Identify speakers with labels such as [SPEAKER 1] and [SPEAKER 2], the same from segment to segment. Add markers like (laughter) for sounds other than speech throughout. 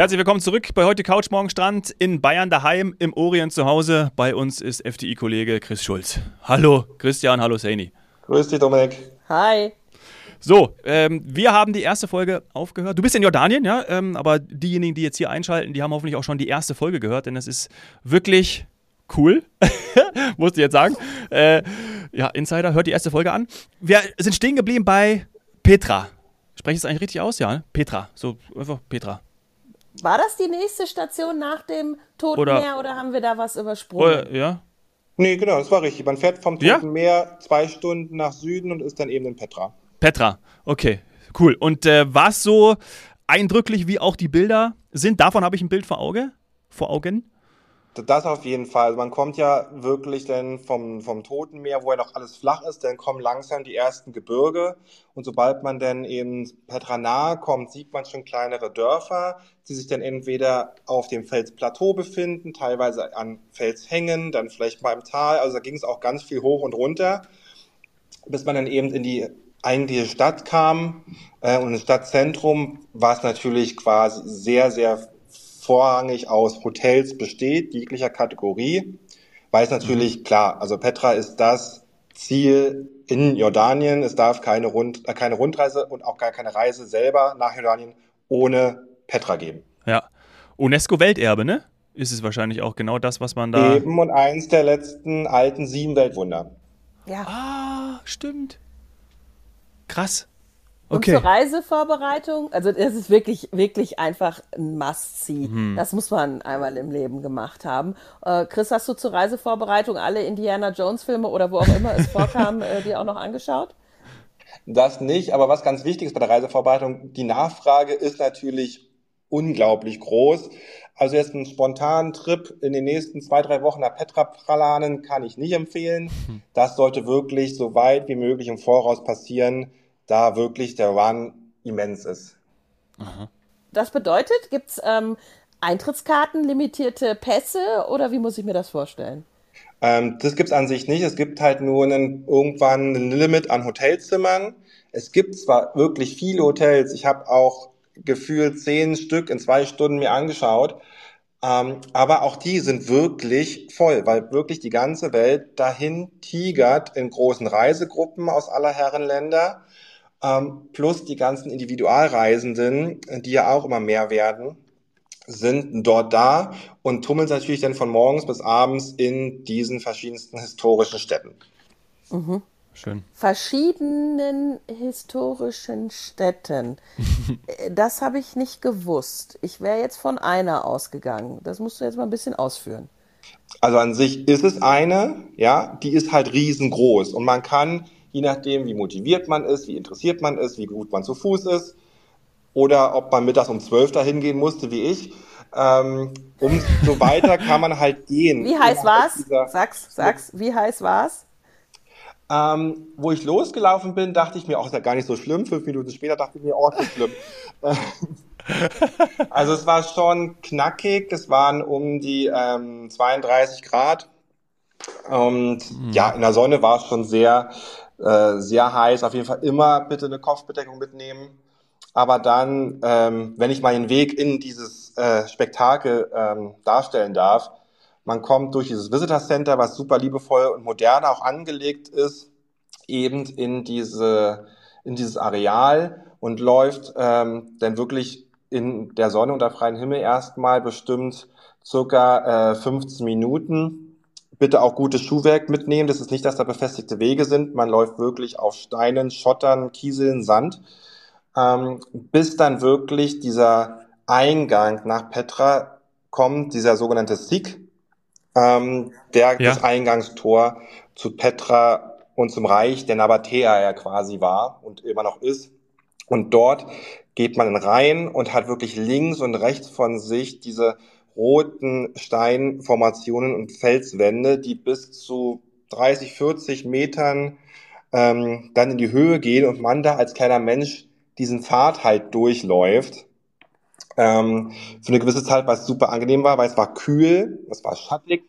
[SPEAKER 1] Herzlich willkommen zurück bei heute Couch Morgen Strand in Bayern daheim, im Orient zu Hause. Bei uns ist FDI-Kollege Chris Schulz. Hallo Christian, hallo Saini.
[SPEAKER 2] Grüß dich, Dominik.
[SPEAKER 3] Hi.
[SPEAKER 1] So, ähm, wir haben die erste Folge aufgehört. Du bist in Jordanien, ja, ähm, aber diejenigen, die jetzt hier einschalten, die haben hoffentlich auch schon die erste Folge gehört, denn es ist wirklich cool, (laughs) musste ich jetzt sagen. Äh, ja, Insider, hört die erste Folge an. Wir sind stehen geblieben bei Petra. Spreche ich es eigentlich richtig aus? Ja, ne? Petra. So einfach Petra.
[SPEAKER 3] War das die nächste Station nach dem Toten
[SPEAKER 1] Oder-
[SPEAKER 3] Meer oder haben wir da was übersprungen?
[SPEAKER 1] Äh, ja.
[SPEAKER 2] Nee, genau, das war richtig. Man fährt vom Toten
[SPEAKER 1] Ja?
[SPEAKER 2] Meer zwei Stunden nach Süden und ist dann eben in Petra.
[SPEAKER 1] Petra. Okay, cool. Und äh, war es so eindrücklich, wie auch die Bilder sind? Davon habe ich ein Bild vor Auge. Vor Augen.
[SPEAKER 2] Das auf jeden Fall. Also man kommt ja wirklich dann vom, vom Toten Meer, wo ja noch alles flach ist, dann kommen langsam die ersten Gebirge. Und sobald man dann eben Petra nahe kommt, sieht man schon kleinere Dörfer, die sich dann entweder auf dem Felsplateau befinden, teilweise an Felshängen, dann vielleicht mal im Tal. Also da ging es auch ganz viel hoch und runter, bis man dann eben in die eigentliche Stadt kam. Äh, und im Stadtzentrum war es natürlich quasi sehr, sehr vorrangig aus Hotels besteht, jeglicher Kategorie, weil es natürlich, klar, also Petra ist das Ziel in Jordanien. Es darf keine, Rund, äh, keine Rundreise und auch gar keine Reise selber nach Jordanien ohne Petra geben.
[SPEAKER 1] Ja. UNESCO-Welterbe, ne? Ist es wahrscheinlich auch genau das, was man da.
[SPEAKER 2] Eben und eins der letzten alten sieben Weltwunder.
[SPEAKER 3] Ja.
[SPEAKER 1] Ah, stimmt. Krass.
[SPEAKER 3] Und
[SPEAKER 1] Okay.
[SPEAKER 3] zur Reisevorbereitung, also das ist wirklich, wirklich einfach ein Must-See.
[SPEAKER 1] Mhm.
[SPEAKER 3] Das muss man einmal im Leben gemacht haben. Äh, Chris, hast du zur Reisevorbereitung alle Indiana Jones-Filme oder wo auch immer es (laughs) vorkam, äh, dir auch noch angeschaut?
[SPEAKER 2] Das nicht, aber was ganz wichtig ist bei der Reisevorbereitung, die Nachfrage ist natürlich unglaublich groß. Also jetzt einen spontanen Trip in den nächsten zwei, drei Wochen nach Petra planen kann ich nicht empfehlen. Das sollte wirklich so weit wie möglich im Voraus passieren, da wirklich der Run immens ist.
[SPEAKER 3] Das bedeutet, gibt's ähm, Eintrittskarten, limitierte Pässe oder wie muss ich mir das vorstellen?
[SPEAKER 2] Ähm, das gibt's an sich nicht. Es gibt halt nur einen, irgendwann ein Limit an Hotelzimmern. Es gibt zwar wirklich viele Hotels. Ich habe auch gefühlt zehn Stück in zwei Stunden mir angeschaut. Ähm, aber auch die sind wirklich voll, weil wirklich die ganze Welt dahin tigert in großen Reisegruppen aus aller Herren Länder. Ähm, plus die ganzen Individualreisenden, die ja auch immer mehr werden sind dort da und tummeln sich natürlich dann von morgens bis abends in diesen verschiedensten historischen Städten.
[SPEAKER 1] Schön.
[SPEAKER 3] verschiedenen historischen Städten. (laughs) Das habe ich nicht gewusst. Ich wäre jetzt von einer ausgegangen. Das musst du jetzt mal ein bisschen ausführen.
[SPEAKER 2] Also an sich ist es eine, ja, die ist halt riesengroß und man kann, je nachdem, wie motiviert man ist, wie interessiert man ist, wie gut man zu Fuß ist oder ob man mittags um zwölf dahin gehen musste, wie ich, ähm, umso weiter (laughs) kann man halt gehen.
[SPEAKER 3] Wie heiß war's? Sag's, sag's. Wie heiß war's?
[SPEAKER 2] Ähm, wo ich losgelaufen bin, dachte ich mir, auch ist ja gar nicht so schlimm. Fünf Minuten später dachte ich mir, oh, ist schlimm. (laughs) also es war schon knackig. Es waren um die ähm, 32 Grad. Und ja, in der Sonne war es schon sehr, äh, sehr heiß. Auf jeden Fall immer bitte eine Kopfbedeckung mitnehmen. Aber dann, ähm, wenn ich meinen Weg in dieses äh, Spektakel ähm, darstellen darf, man kommt durch dieses Visitor Center, was super liebevoll und modern auch angelegt ist, eben in diese, in dieses Areal und läuft ähm, dann wirklich in der Sonne unter freiem Himmel erstmal bestimmt circa äh, 15 Minuten. Bitte auch gutes Schuhwerk mitnehmen. Das ist nicht, dass da befestigte Wege sind. Man läuft wirklich auf Steinen, Schottern, Kieseln, Sand, ähm, bis dann wirklich dieser Eingang nach Petra kommt, dieser sogenannte Sikh, ähm, der
[SPEAKER 1] Ja.
[SPEAKER 2] das Eingangstor zu Petra und zum Reich der Nabatäer ja quasi war und immer noch ist. Und dort geht man rein und hat wirklich links und rechts von sich diese roten Steinformationen und Felswände, die bis zu 30, 40 Metern ähm, dann in die Höhe gehen und man da als kleiner Mensch diesen Pfad halt durchläuft. Ähm, für eine gewisse Zeit, was super angenehm war, weil es war kühl, es war schattig,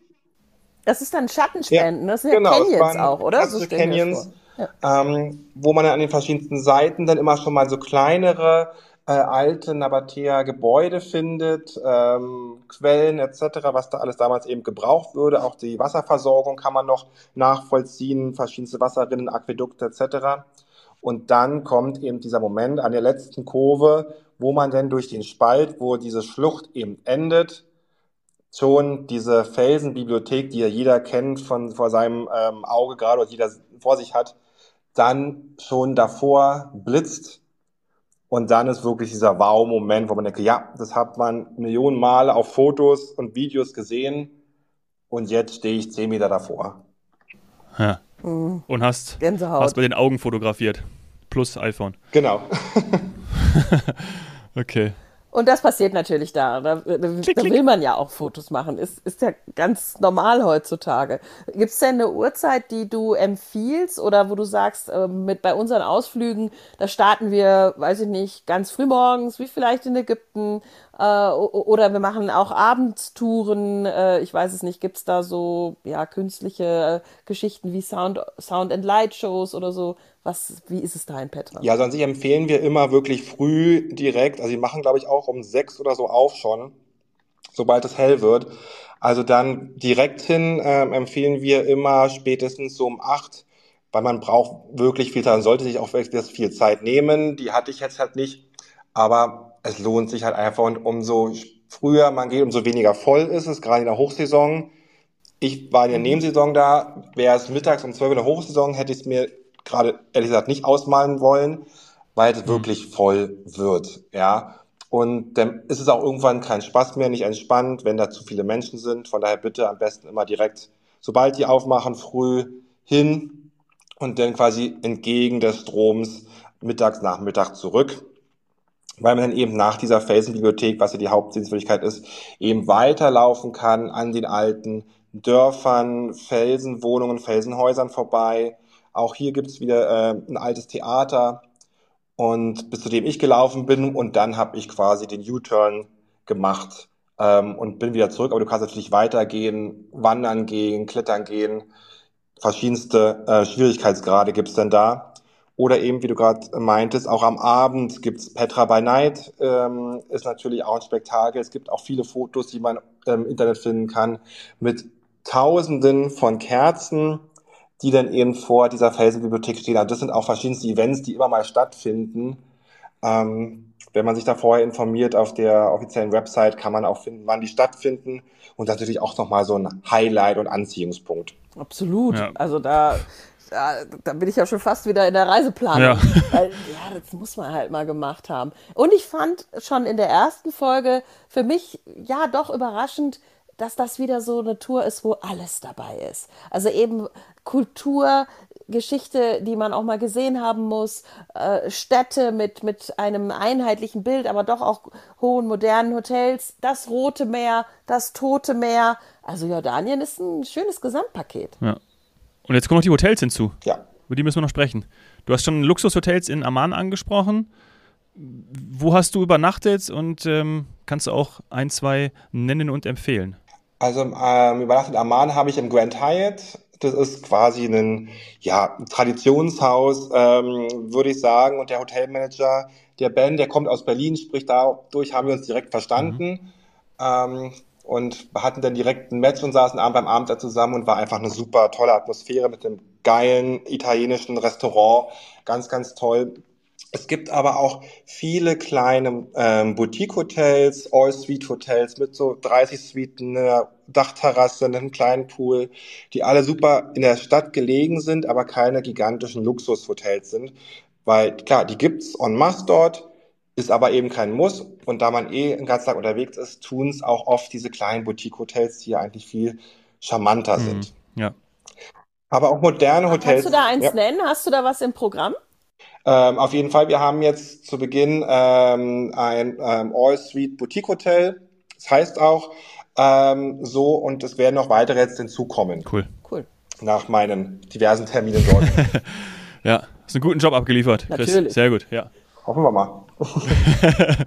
[SPEAKER 3] Das ist dann Schattenspenden.
[SPEAKER 2] Ja,
[SPEAKER 3] das sind ja
[SPEAKER 2] genau, es
[SPEAKER 3] Canyons auch, oder? das
[SPEAKER 2] Canyons.
[SPEAKER 3] vor. Ja.
[SPEAKER 2] ähm, wo man dann an den verschiedensten Seiten dann immer schon mal so kleinere äh, alte Nabatea-Gebäude findet, ähm, Quellen etc., was da alles damals eben gebraucht würde. Auch die Wasserversorgung kann man noch nachvollziehen, verschiedenste Wasserrinnen, Aquädukte etc. Und dann kommt eben dieser Moment an der letzten Kurve, wo man denn durch den Spalt, wo diese Schlucht eben endet, schon diese Felsenbibliothek, die ja jeder kennt von vor seinem ähm, Auge gerade oder jeder vor sich hat, dann schon davor blitzt und dann ist wirklich dieser Wow-Moment, wo man denkt, ja, das hat man Millionen Male auf Fotos und Videos gesehen und jetzt stehe ich zehn Meter davor.
[SPEAKER 1] Ja. Mhm. Und hast, hast bei den Augen fotografiert. Plus iPhone.
[SPEAKER 2] Genau. (laughs) (laughs)
[SPEAKER 1] okay.
[SPEAKER 3] Und das passiert natürlich da. Da, da, da will man ja auch Fotos machen. Ist, ist ja ganz normal heutzutage. Gibt es denn eine Uhrzeit, die du empfiehlst oder wo du sagst, äh, mit bei unseren Ausflügen, da starten wir, weiß ich nicht, ganz früh morgens, wie vielleicht in Ägypten, oder wir machen auch Abendtouren. Äh, ich weiß es nicht, gibt es da so ja, künstliche äh, Geschichten wie Sound, Sound and Light Shows oder so? Was, wie ist es da in Petra?
[SPEAKER 2] Ja, also an sich empfehlen wir immer wirklich früh direkt. Also wir machen, glaube ich, auch um sechs oder so auf schon, sobald es hell wird. Also dann direkt hin äh, empfehlen wir immer spätestens so um acht, weil man braucht wirklich viel Zeit. Man sollte sich auch wirklich viel Zeit nehmen. Die hatte ich jetzt halt nicht. Aber es lohnt sich halt einfach und umso früher man geht, umso weniger voll ist es, gerade in der Hochsaison. Ich war in der mhm. Nebensaison da. Wäre es mittags um zwölf in der Hochsaison, hätte ich es mir gerade ehrlich gesagt nicht ausmalen wollen, weil es mhm. wirklich voll wird, ja. Und dann ist es auch irgendwann kein Spaß mehr, nicht entspannt, wenn da zu viele Menschen sind. Von daher bitte am besten immer direkt, sobald die aufmachen, früh hin und dann quasi entgegen des Stroms mittags, Nachmittag zurück. Weil man dann eben nach dieser Felsenbibliothek, was ja die Hauptsehenswürdigkeit ist, eben weiterlaufen kann an den alten Dörfern, Felsenwohnungen, Felsenhäusern vorbei, auch hier gibt es wieder äh, ein altes Theater und bis zu dem ich gelaufen bin und dann habe ich quasi den U-Turn gemacht ähm, und bin wieder zurück. Aber du kannst natürlich weitergehen, wandern gehen, klettern gehen. Verschiedenste äh, Schwierigkeitsgrade gibt's dann da. Oder eben, wie du gerade meintest, auch am Abend gibt's Petra by Night, ähm, ist natürlich auch ein Spektakel. Es gibt auch viele Fotos, die man im Internet finden kann, mit Tausenden von Kerzen die dann eben vor dieser Felsenbibliothek stehen. Also das sind auch verschiedenste Events, die immer mal stattfinden. Ähm, wenn man sich da vorher informiert auf der offiziellen Website, kann man auch finden, wann die stattfinden. Und das ist natürlich auch nochmal so ein Highlight und Anziehungspunkt.
[SPEAKER 3] Absolut. Ja. Also da, da, da, bin ich ja schon fast wieder in der Reiseplanung. Ja. (laughs) Weil, ja, das muss man halt mal gemacht haben. Und ich fand schon in der ersten Folge für mich ja doch überraschend, dass das wieder so eine Tour ist, wo alles dabei ist. Also eben Kultur, Geschichte, die man auch mal gesehen haben muss, äh, Städte mit, mit einem einheitlichen Bild, aber doch auch hohen modernen Hotels, das Rote Meer, das Tote Meer. Also Jordanien ist ein schönes Gesamtpaket.
[SPEAKER 1] Ja. Und jetzt kommen noch die Hotels hinzu.
[SPEAKER 2] Ja.
[SPEAKER 1] Über die müssen wir noch sprechen. Du hast schon Luxushotels in Amman angesprochen. Wo hast du übernachtet und ähm, kannst du auch ein, zwei nennen und empfehlen?
[SPEAKER 2] Also ähm, übernachtet Amman habe ich im Grand Hyatt. Das ist quasi ein ja, Traditionshaus, ähm, würde ich sagen. Und der Hotelmanager, der Ben, der kommt aus Berlin, sprich dadurch haben wir uns direkt verstanden. Mhm. Ähm, und hatten dann direkt ein Match und saßen abend beim Abend da zusammen und war einfach eine super tolle Atmosphäre mit einem geilen italienischen Restaurant. Ganz, ganz toll. Es gibt aber auch viele kleine ähm, Boutique-Hotels, All-Suite-Hotels mit so 30 Suiten, einer Dachterrasse, einem kleinen Pool, die alle super in der Stadt gelegen sind, aber keine gigantischen Luxushotels sind. Weil klar, die gibt's en masse dort, ist aber eben kein Muss. Und da man eh den ganzen Tag unterwegs ist, tun's auch oft diese kleinen Boutique-Hotels, die ja eigentlich viel charmanter mhm. sind.
[SPEAKER 1] Ja.
[SPEAKER 2] Aber auch moderne Hotels.
[SPEAKER 3] Kannst du da eins ja. nennen? Hast du da was im Programm?
[SPEAKER 2] Ähm, auf jeden Fall, wir haben jetzt zu Beginn ähm, ein ähm, All-Suite Boutique Hotel. Das heißt auch ähm, so und es werden noch weitere jetzt hinzukommen.
[SPEAKER 1] Cool.
[SPEAKER 3] Cool.
[SPEAKER 2] Nach meinen diversen Terminen dort. (laughs)
[SPEAKER 1] ja, hast einen guten Job abgeliefert, Chris. Natürlich. Sehr gut, ja.
[SPEAKER 2] Hoffen wir mal. (laughs)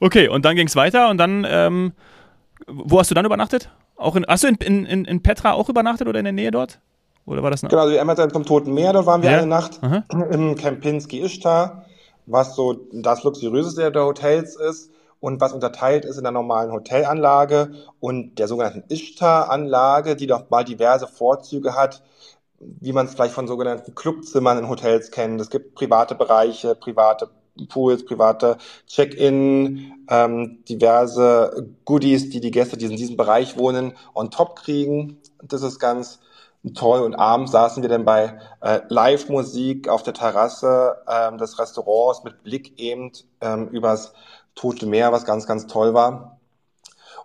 [SPEAKER 1] okay, und dann ging es weiter und dann, ähm, wo hast du dann übernachtet? Auch in, hast du in, in, in Petra auch übernachtet oder in der Nähe dort? Oder war das
[SPEAKER 2] noch? Genau, also Amazon vom Toten Meer, da waren wir ja? eine Nacht Aha. (clears throat) im Kempinski Ishtar. was so das luxuriöseste der Hotels ist und was unterteilt ist in der normalen Hotelanlage und der sogenannten Ishtar-Anlage, die doch mal diverse Vorzüge hat, wie man es vielleicht von sogenannten Clubzimmern in Hotels kennt. Es gibt private Bereiche, private Pools, private Check-in, ähm, diverse Goodies, die die Gäste, die in diesem Bereich wohnen, on top kriegen. Das ist ganz toll. Und abends saßen wir dann bei äh, Live-Musik auf der Terrasse ähm, des Restaurants mit Blick eben ähm, übers Tote Meer, was ganz, ganz toll war.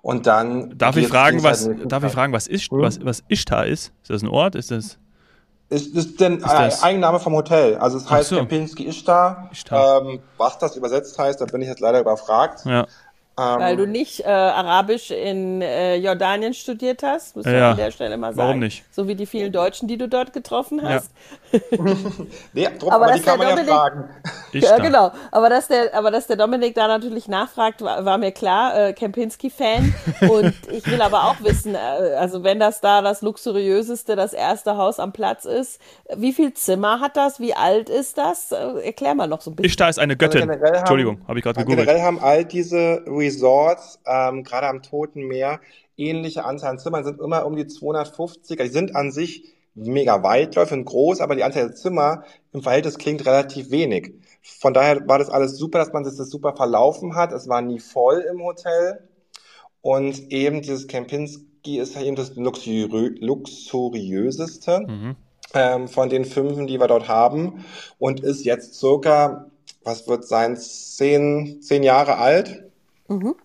[SPEAKER 2] Und dann.
[SPEAKER 1] Darf ich fragen, was, darf ich fragen, was, ist, hm? was, was Ishtar ist? Ist das ein Ort? Ist das.
[SPEAKER 2] Ist, ist denn ist das? Eigenname vom Hotel. Also es heißt so. Kempinski Ishtar. Ishtar. Ähm, was das übersetzt heißt, da bin ich jetzt leider überfragt.
[SPEAKER 3] Ja. Ähm, Weil du nicht äh, Arabisch in äh, Jordanien studiert hast, muss ja, an der Stelle mal sagen.
[SPEAKER 1] Warum nicht?
[SPEAKER 3] So wie die vielen Deutschen, die du dort getroffen hast.
[SPEAKER 2] Ja. (laughs) nee, drum, aber, aber die kann man Dominik, (laughs) ja fragen.
[SPEAKER 3] ja, genau. Aber dass, der, aber dass der Dominik da natürlich nachfragt, war, war mir klar. Äh, Kempinski-Fan. (laughs) Und ich will aber auch wissen, äh, also wenn das da das luxuriöseste, das erste Haus am Platz ist, wie viel Zimmer hat das? Wie alt ist das? Äh, erklär mal noch so ein bisschen.
[SPEAKER 1] Ishtar ist eine Göttin. Also Entschuldigung, habe ich gerade gegoogelt.
[SPEAKER 2] Generell haben all diese Resorts, ähm, gerade am Toten Meer, ähnliche Anzahl an Zimmern, sind immer um die 250. Die sind an sich mega weitläufig und groß, aber die Anzahl der Zimmer im Verhältnis klingt relativ wenig. Von daher war das alles super, dass man sich das super verlaufen hat. Es war nie voll im Hotel. Und eben dieses Kempinski ist eben das luxuriö luxuriöseste mhm. ähm, von den fünf, die wir dort haben. Und ist jetzt circa, was wird sein, zehn, zehn Jahre alt. Mhm.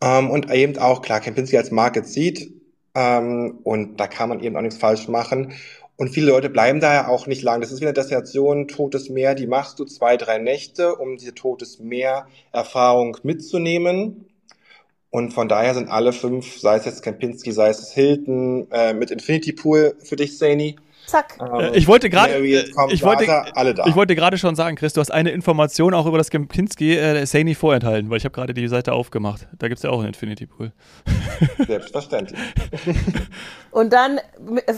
[SPEAKER 2] Ähm, und eben auch, klar, Kempinski als Market sieht. Ähm, und da kann man eben auch nichts falsch machen. Und viele Leute bleiben da ja auch nicht lang. Das ist wie eine Destination, Totes Meer, die machst du zwei, drei Nächte, um diese Totes Meer-Erfahrung mitzunehmen. Und von daher sind alle fünf, sei es jetzt Kempinski, sei es Hilton, äh, mit Infinity Pool für dich, Saini,
[SPEAKER 3] Zack.
[SPEAKER 1] Ähm, ich wollte gerade, äh, ich wollte, ich wollte gerade schon sagen, Chris, du hast eine Information auch über das Kempinski äh, Sani vorenthalten, weil ich habe gerade die Seite aufgemacht. Da gibt es ja auch einen Infinity Pool. (laughs)
[SPEAKER 2] Selbstverständlich. (laughs)
[SPEAKER 3] Und dann äh,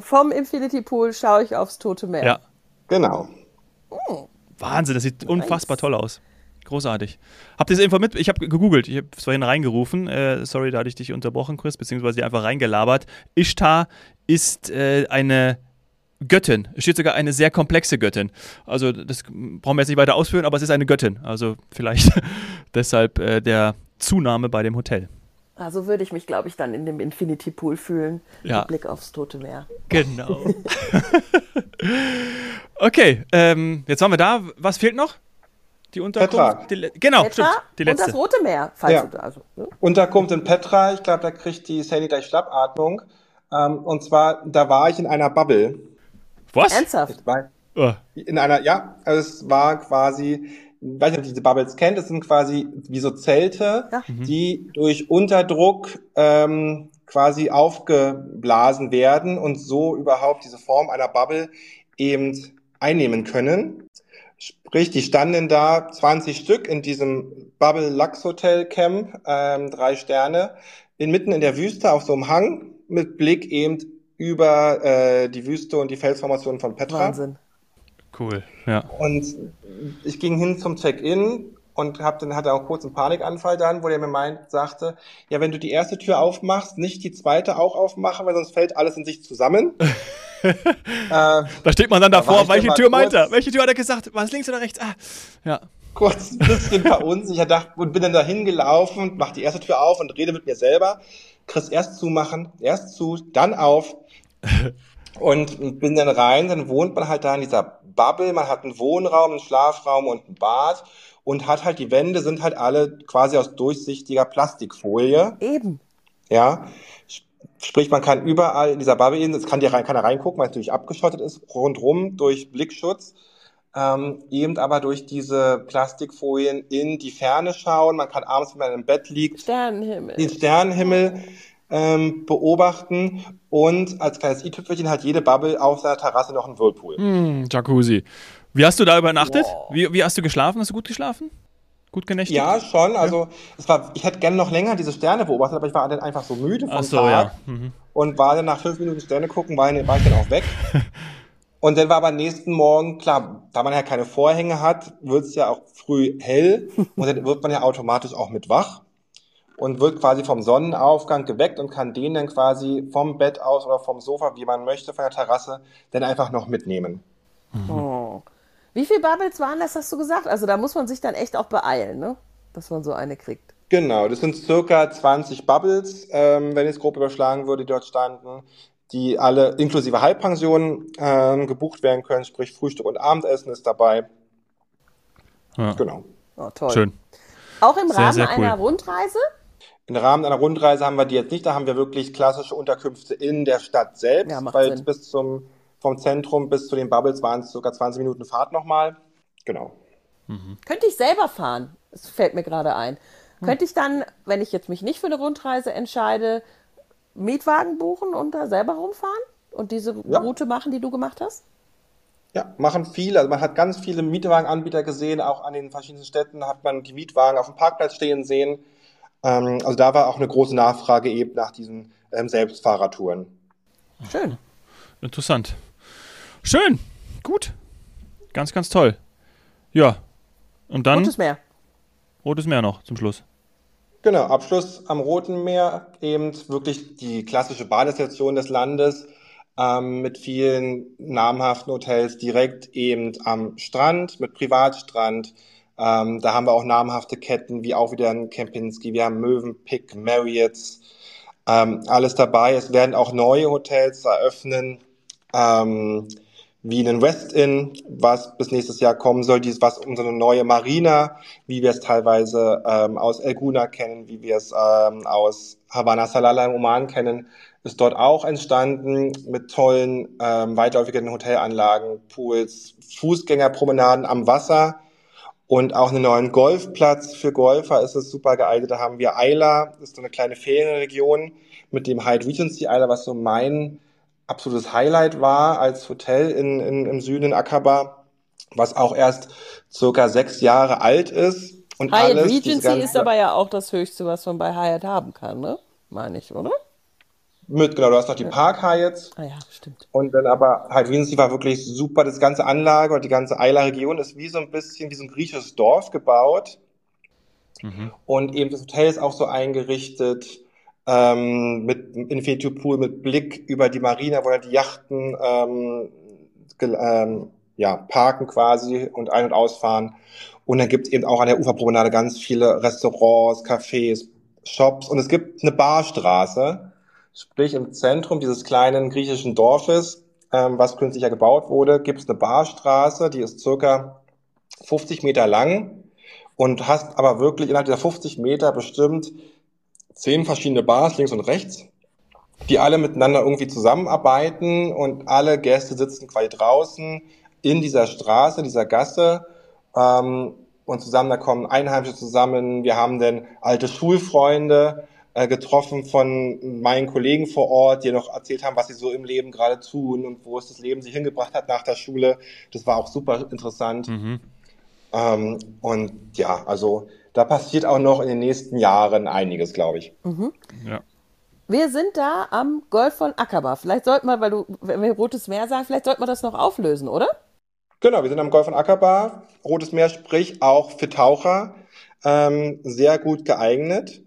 [SPEAKER 3] vom Infinity Pool schaue ich aufs Tote Meer.
[SPEAKER 1] Ja.
[SPEAKER 2] Genau.
[SPEAKER 1] Oh. Wahnsinn, das sieht nice. unfassbar toll aus. Großartig. Habt ihr das Info mit? Ich habe gegoogelt, ich habe es vorhin reingerufen. Äh, sorry, da hatte ich dich unterbrochen, Chris, beziehungsweise die einfach reingelabert. Ishtar ist äh, eine Göttin. Es steht sogar eine sehr komplexe Göttin. Also, das brauchen wir jetzt nicht weiter ausführen, aber es ist eine Göttin. Also, vielleicht (laughs) deshalb äh, der Zunahme bei dem Hotel.
[SPEAKER 3] Also würde ich mich, glaube ich, dann in dem Infinity Pool fühlen.
[SPEAKER 1] Ja.
[SPEAKER 3] Mit Blick aufs Tote Meer.
[SPEAKER 1] Genau. (laughs) okay, ähm, jetzt waren wir da. Was fehlt noch? Die Unterkunft? Die, genau,
[SPEAKER 3] Petra stimmt. Die letzte. Und das Rote Meer, falls ja. du also.
[SPEAKER 2] Ne? Unterkunft in Petra, ich glaube, da kriegt die Sandy gleich Schnappatmung. Ähm, und zwar, da war ich in einer Bubble.
[SPEAKER 1] Was?
[SPEAKER 3] Ernsthaft?
[SPEAKER 2] War oh. In einer, ja, also es war quasi, ich weiß nicht, ob ihr diese Bubbles kennt, es sind quasi wie so Zelte, ja. Mhm. die durch Unterdruck ähm, quasi aufgeblasen werden und so überhaupt diese Form einer Bubble eben einnehmen können. Sprich, die standen da 20 Stück in diesem Bubble Lux Hotel Camp, ähm, drei Sterne, inmitten in der Wüste auf so einem Hang mit Blick eben über äh, die Wüste und die Felsformation von Petra.
[SPEAKER 3] Wahnsinn.
[SPEAKER 1] Cool, ja.
[SPEAKER 2] Und ich ging hin zum Check-in und hab dann hatte auch kurz einen Panikanfall dann, wo der mir meint, sagte, ja, wenn du die erste Tür aufmachst, nicht die zweite auch aufmachen, weil sonst fällt alles in sich zusammen. (laughs)
[SPEAKER 1] äh, da steht man dann davor, da welche Tür meint er? Welche Tür hat er gesagt? Was links oder rechts? Ah, ja.
[SPEAKER 2] Kurz ein bisschen verunsichert dachte, und bin dann dahin gelaufen, mach die erste Tür auf und rede mit mir selber. Chris erst zumachen, erst zu, dann auf. (laughs) und bin dann rein, dann wohnt man halt da in dieser Bubble, man hat einen Wohnraum, einen Schlafraum und ein Bad und hat halt, die Wände sind halt alle quasi aus durchsichtiger Plastikfolie.
[SPEAKER 3] Eben.
[SPEAKER 2] Ja. Sprich, man kann überall in dieser Bubble, es kann dir rein, keiner reingucken, weil es natürlich abgeschottet ist, rundrum durch Blickschutz. Ähm, eben aber durch diese Plastikfolien in die Ferne schauen. Man kann abends, wenn man im Bett liegt,
[SPEAKER 3] Sternenhimmel.
[SPEAKER 2] den Sternenhimmel ähm, beobachten und als kleines i-Tüpfelchen hat jede Bubble auf seiner Terrasse noch einen Whirlpool.
[SPEAKER 1] Mm, Jacuzzi. Wie hast du da übernachtet? Wie, wie hast du geschlafen? Hast du gut geschlafen? Gut genächtigt?
[SPEAKER 2] Ja, schon. Also ja. es war, ich hätte gerne noch länger diese Sterne beobachtet, aber ich war dann einfach so müde vom Ach so, Tag ja. mhm. und war dann nach fünf Minuten Sterne gucken, war, war ich dann auch weg. (laughs) Und dann war aber nächsten Morgen, klar, da man ja keine Vorhänge hat, wird es ja auch früh hell und dann wird man ja automatisch auch mit wach und wird quasi vom Sonnenaufgang geweckt und kann den dann quasi vom Bett aus oder vom Sofa, wie man möchte, von der Terrasse, dann einfach noch mitnehmen.
[SPEAKER 3] Mhm. Oh. Wie viele Bubbles waren das, hast du gesagt? Also da muss man sich dann echt auch beeilen, ne? dass man so eine kriegt.
[SPEAKER 2] Genau, das sind circa 20 Bubbles, ähm, wenn ich es grob überschlagen würde, die dort standen die alle inklusive Halbpension ähm, gebucht werden können, sprich Frühstück und Abendessen ist dabei.
[SPEAKER 1] Ja. Genau. Oh, toll. Schön.
[SPEAKER 3] Auch im sehr, Rahmen sehr cool. einer Rundreise?
[SPEAKER 2] Im Rahmen einer Rundreise haben wir die jetzt nicht, da haben wir wirklich klassische Unterkünfte in der Stadt selbst, ja, weil Sinn. bis zum vom Zentrum bis zu den Bubbles waren es sogar 20 Minuten Fahrt nochmal. Genau.
[SPEAKER 3] Mhm. Könnte ich selber fahren? Das fällt mir gerade ein. Hm. Könnte ich dann, wenn ich jetzt mich nicht für eine Rundreise entscheide, Mietwagen buchen und da selber rumfahren und diese ja. Route machen, die du gemacht hast?
[SPEAKER 2] Ja, machen viele. Also man hat ganz viele Mietwagenanbieter gesehen, auch an den verschiedenen Städten hat man die Mietwagen auf dem Parkplatz stehen sehen. Ähm, also da war auch eine große Nachfrage eben nach diesen ähm, Selbstfahrertouren.
[SPEAKER 1] Schön. Interessant. Schön. Gut. Ganz, ganz toll. Ja. Und dann.
[SPEAKER 3] Rotes Meer.
[SPEAKER 1] Rotes Meer noch zum Schluss.
[SPEAKER 2] Genau, Abschluss am Roten Meer, eben wirklich die klassische Badestation des Landes ähm, mit vielen namhaften Hotels direkt eben am Strand, mit Privatstrand. Ähm, da haben wir auch namhafte Ketten, wie auch wieder ein Kempinski, wir haben Mövenpick, Marriott's, ähm, alles dabei. Es werden auch neue Hotels eröffnen. Ähm, wie einen West-In, was bis nächstes Jahr kommen soll, dies, was unsere neue Marina, wie wir es teilweise ähm, aus El Guna kennen, wie wir es ähm, aus Havana Salala im Oman kennen, ist dort auch entstanden mit tollen, ähm, weitläufigen Hotelanlagen, Pools, Fußgängerpromenaden am Wasser und auch einen neuen Golfplatz für Golfer ist es super geeignet. Da haben wir Isla, das ist so eine kleine Ferienregion mit dem Hyatt Regency Isla, was so mein absolutes Highlight war als Hotel in, in, im Süden in Akaba, was auch erst circa sechs Jahre alt ist.
[SPEAKER 3] Und Hyatt alles, Regency ist aber ja auch das Höchste, was man bei Hyatt haben kann, ne? Meine ich, oder?
[SPEAKER 2] Mit, genau, du hast noch die Park Hyatts.
[SPEAKER 3] Ah ja, stimmt.
[SPEAKER 2] Und dann aber Hyatt Regency war wirklich super. Das ganze Anlage und die ganze Eiler-Region ist wie so ein bisschen wie so ein griechisches Dorf gebaut. Mhm. Und eben das Hotel ist auch so eingerichtet ähm, mit Infinity Pool mit Blick über die Marina, wo dann die Yachten ähm, ähm, ja, parken quasi und ein- und ausfahren. Und dann gibt es eben auch an der Uferpromenade ganz viele Restaurants, Cafés, Shops und es gibt eine Barstraße, sprich im Zentrum dieses kleinen griechischen Dorfes, ähm, was künstlicher gebaut wurde, gibt es eine Barstraße, die ist circa 50 Meter lang und hast aber wirklich innerhalb dieser 50 Meter bestimmt zehn verschiedene Bars links und rechts, die alle miteinander irgendwie zusammenarbeiten und alle Gäste sitzen quasi draußen in dieser Straße, dieser Gasse ähm, und zusammen, da kommen Einheimische zusammen. Wir haben dann alte Schulfreunde getroffen von meinen Kollegen vor Ort, die noch erzählt haben, was sie so im Leben gerade tun und wo es das Leben sie hingebracht hat nach der Schule. Das war auch super interessant. Mhm. Ähm, und ja, also da passiert auch noch in den nächsten Jahren einiges, glaube ich. Mhm.
[SPEAKER 3] Ja. Wir sind da am Golf von Akaba. Vielleicht sollten wir, weil du, wenn wir Rotes Meer sagen, vielleicht sollten wir das noch auflösen, oder?
[SPEAKER 2] Genau, wir sind am Golf von Akaba. Rotes Meer, sprich auch für Taucher, ähm, sehr gut geeignet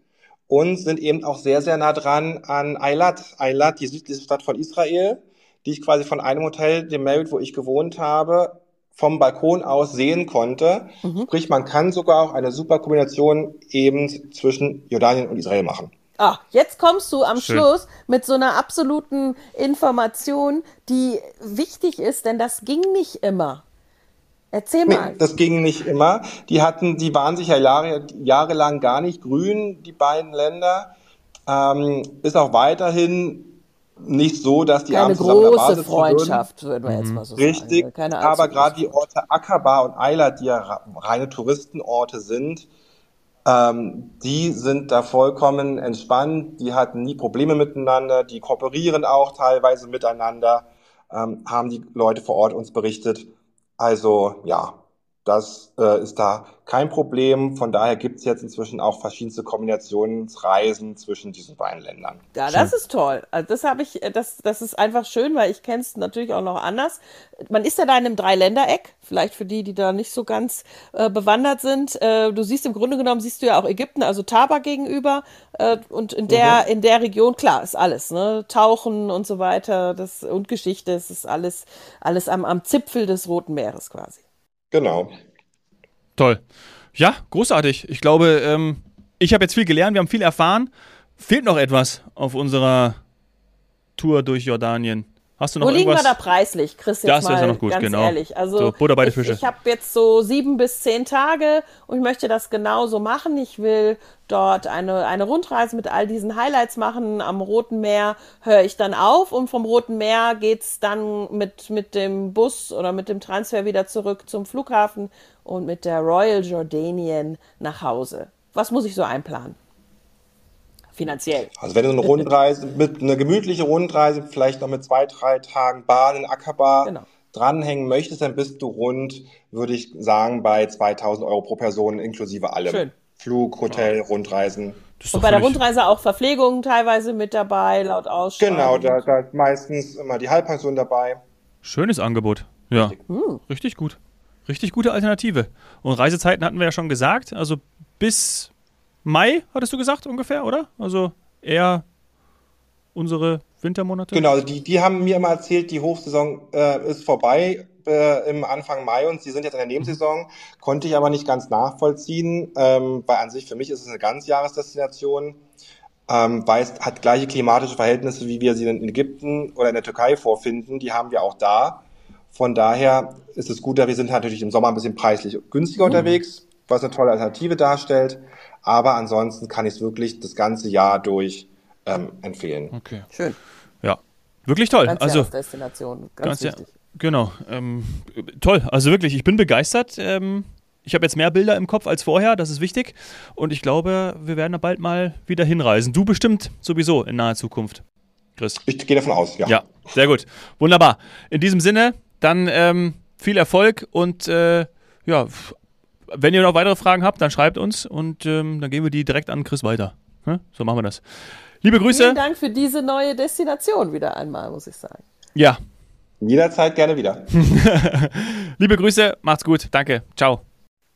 [SPEAKER 2] und sind eben auch sehr, sehr nah dran an Eilat. Eilat, die südliche Stadt von Israel, die ich quasi von einem Hotel, dem Marriott, wo ich gewohnt habe, vom Balkon aus sehen konnte. Mhm. Sprich, man kann sogar auch eine super Kombination eben zwischen Jordanien und Israel machen.
[SPEAKER 3] Ah, jetzt kommst du am Schön. Schluss mit so einer absoluten Information, die wichtig ist, denn das ging nicht immer. Erzähl mal.
[SPEAKER 2] Nee, das ging nicht immer. Die hatten, die waren sich ja Jahre, jahrelang gar nicht grün, die beiden Länder. Ähm, ist auch weiterhin nicht so, dass die
[SPEAKER 3] Keine große Freundschaft, würden wir jetzt mhm. mal so
[SPEAKER 2] Richtig, sagen. Keine aber gerade die Orte Akaba und Eila, die ja reine Touristenorte sind, ähm, die sind da vollkommen entspannt, die hatten nie Probleme miteinander, die kooperieren auch teilweise miteinander, ähm, haben die Leute vor Ort uns berichtet. Also ja, Das äh, ist da kein Problem. Von daher gibt es jetzt inzwischen auch verschiedenste Kombinationsreisen zwischen diesen beiden Ländern.
[SPEAKER 3] Ja, das ist toll. Also das habe ich, das, das ist einfach schön, weil ich kenne es natürlich auch noch anders. Man ist ja da in einem Dreiländereck, vielleicht für die, die da nicht so ganz äh, bewandert sind. Äh, du siehst im Grunde genommen, siehst du ja auch Ägypten, also Taba gegenüber. Äh, und in der, mhm. in der Region, klar, ist alles, ne? Tauchen und so weiter, das und Geschichte, es ist alles, alles am, am Zipfel des Roten Meeres quasi.
[SPEAKER 2] Genau.
[SPEAKER 1] Toll. Ja, großartig. Ich glaube, ähm, ich habe jetzt viel gelernt, wir haben viel erfahren. Fehlt noch etwas auf unserer Tour durch Jordanien? Hast du noch
[SPEAKER 3] Wo liegen
[SPEAKER 1] irgendwas?
[SPEAKER 3] wir da preislich, Chris?
[SPEAKER 1] Jetzt das mal ist ja noch gut,
[SPEAKER 3] ganz
[SPEAKER 1] genau.
[SPEAKER 3] ehrlich. Also
[SPEAKER 1] so, Butter bei die Fische.
[SPEAKER 3] Ich, ich habe jetzt so sieben bis zehn Tage und ich möchte das genauso machen. Ich will dort eine, eine Rundreise mit all diesen Highlights machen. Am Roten Meer höre ich dann auf und vom Roten Meer geht's dann mit, mit dem Bus oder mit dem Transfer wieder zurück zum Flughafen und mit der Royal Jordanian nach Hause. Was muss ich so einplanen? Finanziell.
[SPEAKER 2] Also wenn du eine Rundreise, (laughs) mit eine gemütliche Rundreise, vielleicht noch mit zwei, drei Tagen Bahn in Ackerbar genau. dranhängen möchtest, dann bist du rund, würde ich sagen, bei 2000 Euro pro Person inklusive allem. Schön. Flug, Hotel, ja. Rundreisen.
[SPEAKER 3] Und bei der Rundreise auch Verpflegung teilweise mit dabei, laut Ausschreibung.
[SPEAKER 2] Genau, da, da ist meistens immer die Halbpension dabei.
[SPEAKER 1] Schönes Angebot. Ja, richtig. Hm. richtig gut. Richtig gute Alternative. Und Reisezeiten hatten wir ja schon gesagt, also bis Mai, hattest du gesagt ungefähr, oder? Also eher unsere Wintermonate?
[SPEAKER 2] Genau, die, die haben mir immer erzählt, die Hochsaison äh, ist vorbei äh, im Anfang Mai und sie sind jetzt in der Nebensaison. Konnte ich aber nicht ganz nachvollziehen, ähm, weil an sich für mich ist es eine Ganzjahresdestination. Ähm, weil es hat gleiche klimatische Verhältnisse, wie wir sie in Ägypten oder in der Türkei vorfinden. Die haben wir auch da. Von daher ist es gut, dass wir sind natürlich im Sommer ein bisschen preislich günstiger mhm. unterwegs, was eine tolle Alternative darstellt. Aber ansonsten kann ich es wirklich das ganze Jahr durch ähm, empfehlen.
[SPEAKER 1] Okay.
[SPEAKER 3] Schön.
[SPEAKER 1] Ja, wirklich toll.
[SPEAKER 3] Ganz
[SPEAKER 1] also
[SPEAKER 3] Destination, ganz, ganz wichtig. Ja,
[SPEAKER 1] genau. Ähm, toll. Also wirklich, ich bin begeistert. Ähm, ich habe jetzt mehr Bilder im Kopf als vorher, das ist wichtig. Und ich glaube, wir werden da bald mal wieder hinreisen. Du bestimmt sowieso in naher Zukunft. Chris.
[SPEAKER 2] Ich gehe davon aus, ja.
[SPEAKER 1] Ja, sehr gut. Wunderbar. In diesem Sinne, dann ähm, viel Erfolg und äh, ja, wenn ihr noch weitere Fragen habt, dann schreibt uns und ähm, dann geben wir die direkt an Chris weiter. Ja? So machen wir das. Liebe Grüße.
[SPEAKER 3] Vielen Dank für diese neue Destination wieder einmal, muss ich sagen.
[SPEAKER 1] Ja.
[SPEAKER 2] Jederzeit gerne wieder. (laughs)
[SPEAKER 1] Liebe Grüße, macht's gut. Danke. Ciao.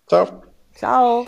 [SPEAKER 2] Ciao.
[SPEAKER 3] Ciao.